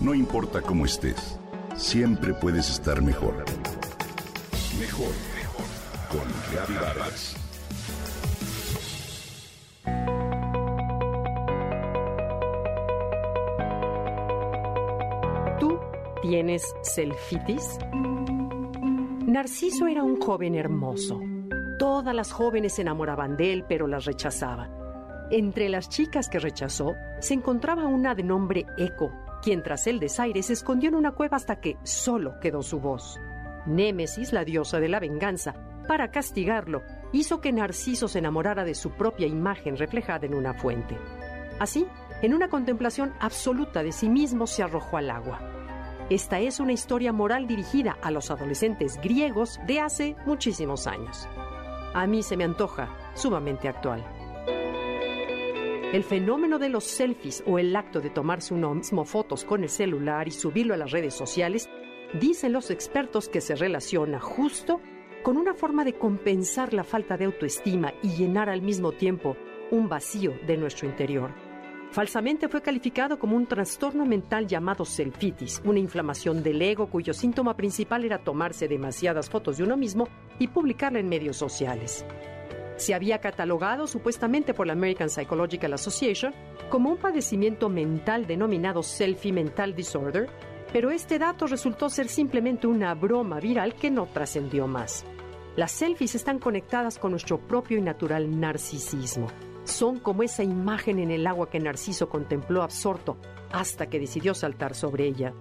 No importa cómo estés, siempre puedes estar mejor. Mejor, mejor. Con Reavivadas. ¿Tú tienes selfitis? Narciso era un joven hermoso. Todas las jóvenes se enamoraban de él, pero las rechazaba. Entre las chicas que rechazó se encontraba una de nombre Eco, quien tras el desaire se escondió en una cueva hasta que solo quedó su voz. Némesis, la diosa de la venganza, para castigarlo, hizo que Narciso se enamorara de su propia imagen reflejada en una fuente. Así, en una contemplación absoluta de sí mismo, se arrojó al agua. Esta es una historia moral dirigida a los adolescentes griegos de hace muchísimos años. A mí se me antoja sumamente actual. El fenómeno de los selfies o el acto de tomarse uno mismo fotos con el celular y subirlo a las redes sociales, dicen los expertos que se relaciona justo con una forma de compensar la falta de autoestima y llenar al mismo tiempo un vacío de nuestro interior. Falsamente fue calificado como un trastorno mental llamado selfitis, una inflamación del ego cuyo síntoma principal era tomarse demasiadas fotos de uno mismo y publicarla en medios sociales se había catalogado supuestamente por la American Psychological Association como un padecimiento mental denominado Selfie Mental Disorder, pero este dato resultó ser simplemente una broma viral que no trascendió más. Las selfies están conectadas con nuestro propio y natural narcisismo. Son como esa imagen en el agua que Narciso contempló absorto hasta que decidió saltar sobre ella.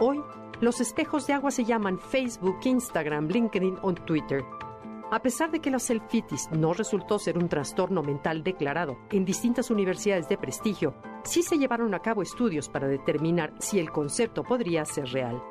Hoy, los espejos de agua se llaman Facebook, Instagram, LinkedIn o Twitter a pesar de que la selfitis no resultó ser un trastorno mental declarado en distintas universidades de prestigio, sí se llevaron a cabo estudios para determinar si el concepto podría ser real.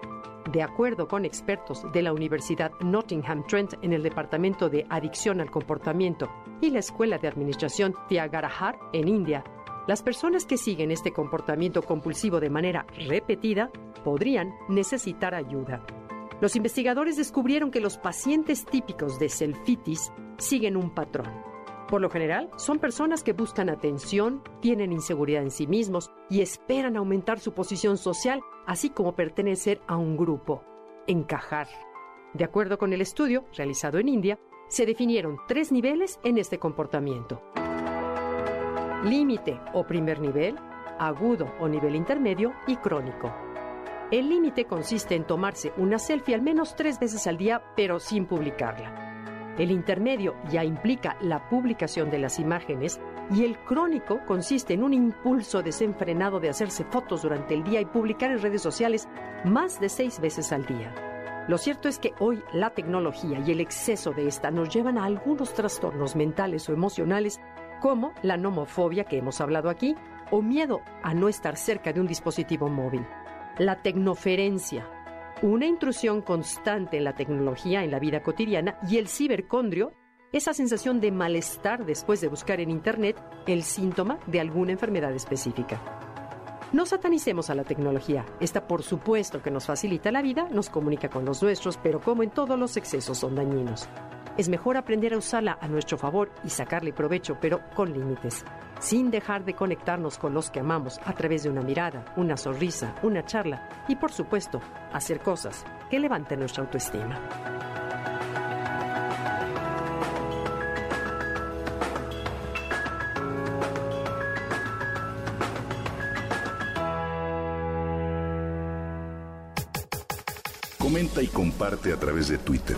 De acuerdo con expertos de la Universidad Nottingham Trent en el Departamento de Adicción al Comportamiento y la Escuela de Administración Tyagarajar en India, las personas que siguen este comportamiento compulsivo de manera repetida podrían necesitar ayuda. Los investigadores descubrieron que los pacientes típicos de selfitis siguen un patrón. Por lo general, son personas que buscan atención, tienen inseguridad en sí mismos y esperan aumentar su posición social, así como pertenecer a un grupo, encajar. De acuerdo con el estudio realizado en India, se definieron tres niveles en este comportamiento. Límite o primer nivel, agudo o nivel intermedio y crónico. El límite consiste en tomarse una selfie al menos tres veces al día, pero sin publicarla. El intermedio ya implica la publicación de las imágenes y el crónico consiste en un impulso desenfrenado de hacerse fotos durante el día y publicar en redes sociales más de seis veces al día. Lo cierto es que hoy la tecnología y el exceso de esta nos llevan a algunos trastornos mentales o emocionales como la nomofobia que hemos hablado aquí o miedo a no estar cerca de un dispositivo móvil la tecnoferencia, una intrusión constante en la tecnología en la vida cotidiana y el cibercondrio, esa sensación de malestar después de buscar en Internet el síntoma de alguna enfermedad específica. No satanicemos a la tecnología. Esta, por supuesto, que nos facilita la vida, nos comunica con los nuestros, pero como en todos los excesos son dañinos. Es mejor aprender a usarla a nuestro favor y sacarle provecho, pero con límites sin dejar de conectarnos con los que amamos a través de una mirada, una sonrisa, una charla y por supuesto hacer cosas que levanten nuestra autoestima. Comenta y comparte a través de Twitter.